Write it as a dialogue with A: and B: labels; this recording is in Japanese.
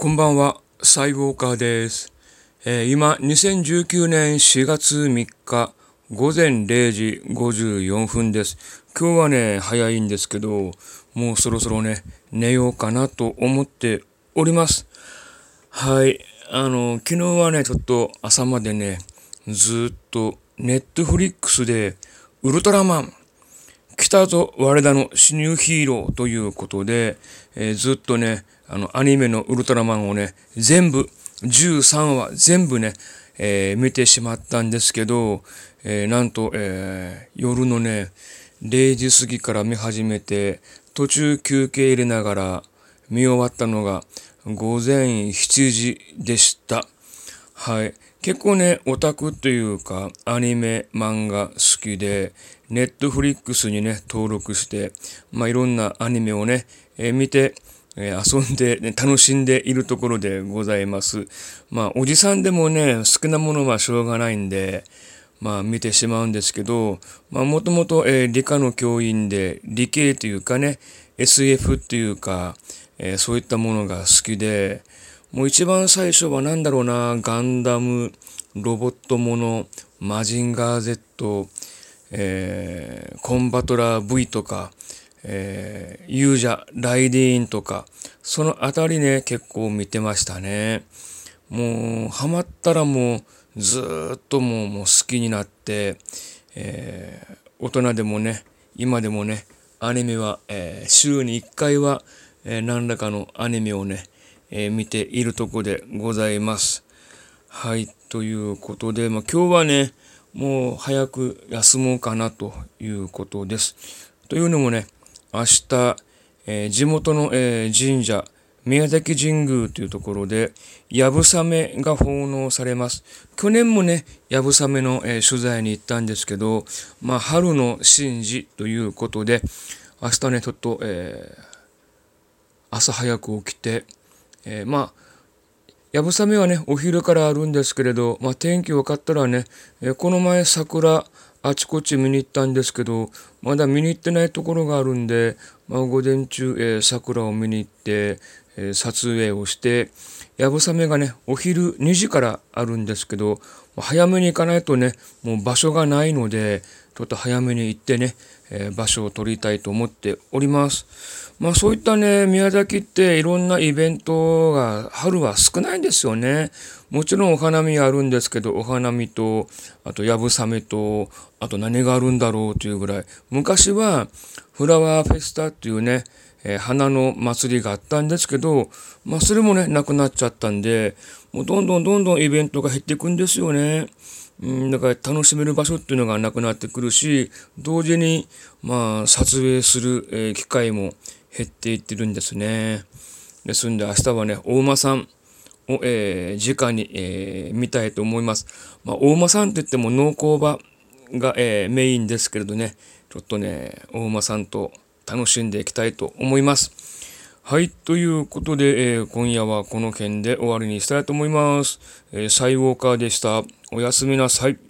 A: こんばんは、サイウォーカーです。えー、今、2019年4月3日、午前0時54分です。今日はね、早いんですけど、もうそろそろね、寝ようかなと思っております。はい。あの、昨日はね、ちょっと朝までね、ずっとネットフリックスで、ウルトラマン、来たぞ我らの死 new ヒーローということで、えー、ずっとね、あの、アニメのウルトラマンをね、全部、13話全部ね、えー、見てしまったんですけど、えー、なんと、えー、夜のね、0時過ぎから見始めて、途中休憩入れながら見終わったのが午前7時でした。はい。結構ね、オタクというか、アニメ、漫画好きで、ネットフリックスにね、登録して、まあ、いろんなアニメをね、えー、見て、え、遊んで、ね、楽しんでいるところでございます。まあ、おじさんでもね、好きなものはしょうがないんで、まあ、見てしまうんですけど、まあ、もともと、えー、理科の教員で、理系というかね、SF っていうか、えー、そういったものが好きで、もう一番最初は何だろうな、ガンダム、ロボットもの、マジンガー Z、えー、コンバトラー V とか、えー、勇者、ライディーンとか、そのあたりね、結構見てましたね。もう、ハマったらもう、ずっともうもう好きになって、えー、大人でもね、今でもね、アニメは、えー、週に1回は、えー、何らかのアニメをね、えー、見ているとこでございます。はい、ということで、まあ、今日はね、もう早く休もうかなということです。というのもね、明日、えー、地元の、えー、神社、宮崎神宮というところで、やぶさめが奉納されます。去年もね、やぶさめの、えー、取材に行ったんですけど、まあ、春の神事ということで、明日ね、ちょっと、えー、朝早く起きて、えー、まあ、やぶさめはね、お昼からあるんですけれど、まあ、天気分かったらね、え、この前桜、あちこち見に行ったんですけど、まだ見に行ってないところがあるんで、まあ、午前中、えー、桜を見に行って、えー、撮影をして、やぶさめがね、お昼2時からあるんですけど、早めに行かないとね、もう場所がないので、ちょっと早めに行ってね、えー、場所を取りたいと思っております。まあそういったね、宮崎っていろんなイベントが春は少ないんですよね。もちろんお花見あるんですけど、お花見と、あとやぶさめと、あと何があるんだろうというぐらい。昔はフラワーフェスタっていうね、えー、花の祭りがあったんですけど、まあそれもね、なくなっちゃったんで、もうどんどんどんどんイベントが減っていくんですよね。うん、だから楽しめる場所っていうのがなくなってくるし、同時に、まあ、撮影する、えー、機会も減っていってるんですね。ですんで明日はね、大間さんを、えー、直に、えー、見たいと思います。まあ、大間さんって言っても農耕場が、えー、メインですけれどね、ちょっとね、大間さんと楽しんでいきたいと思います。はい。ということで、えー、今夜はこの件で終わりにしたいと思います。えー、サイウォーカーでした。おやすみなさい。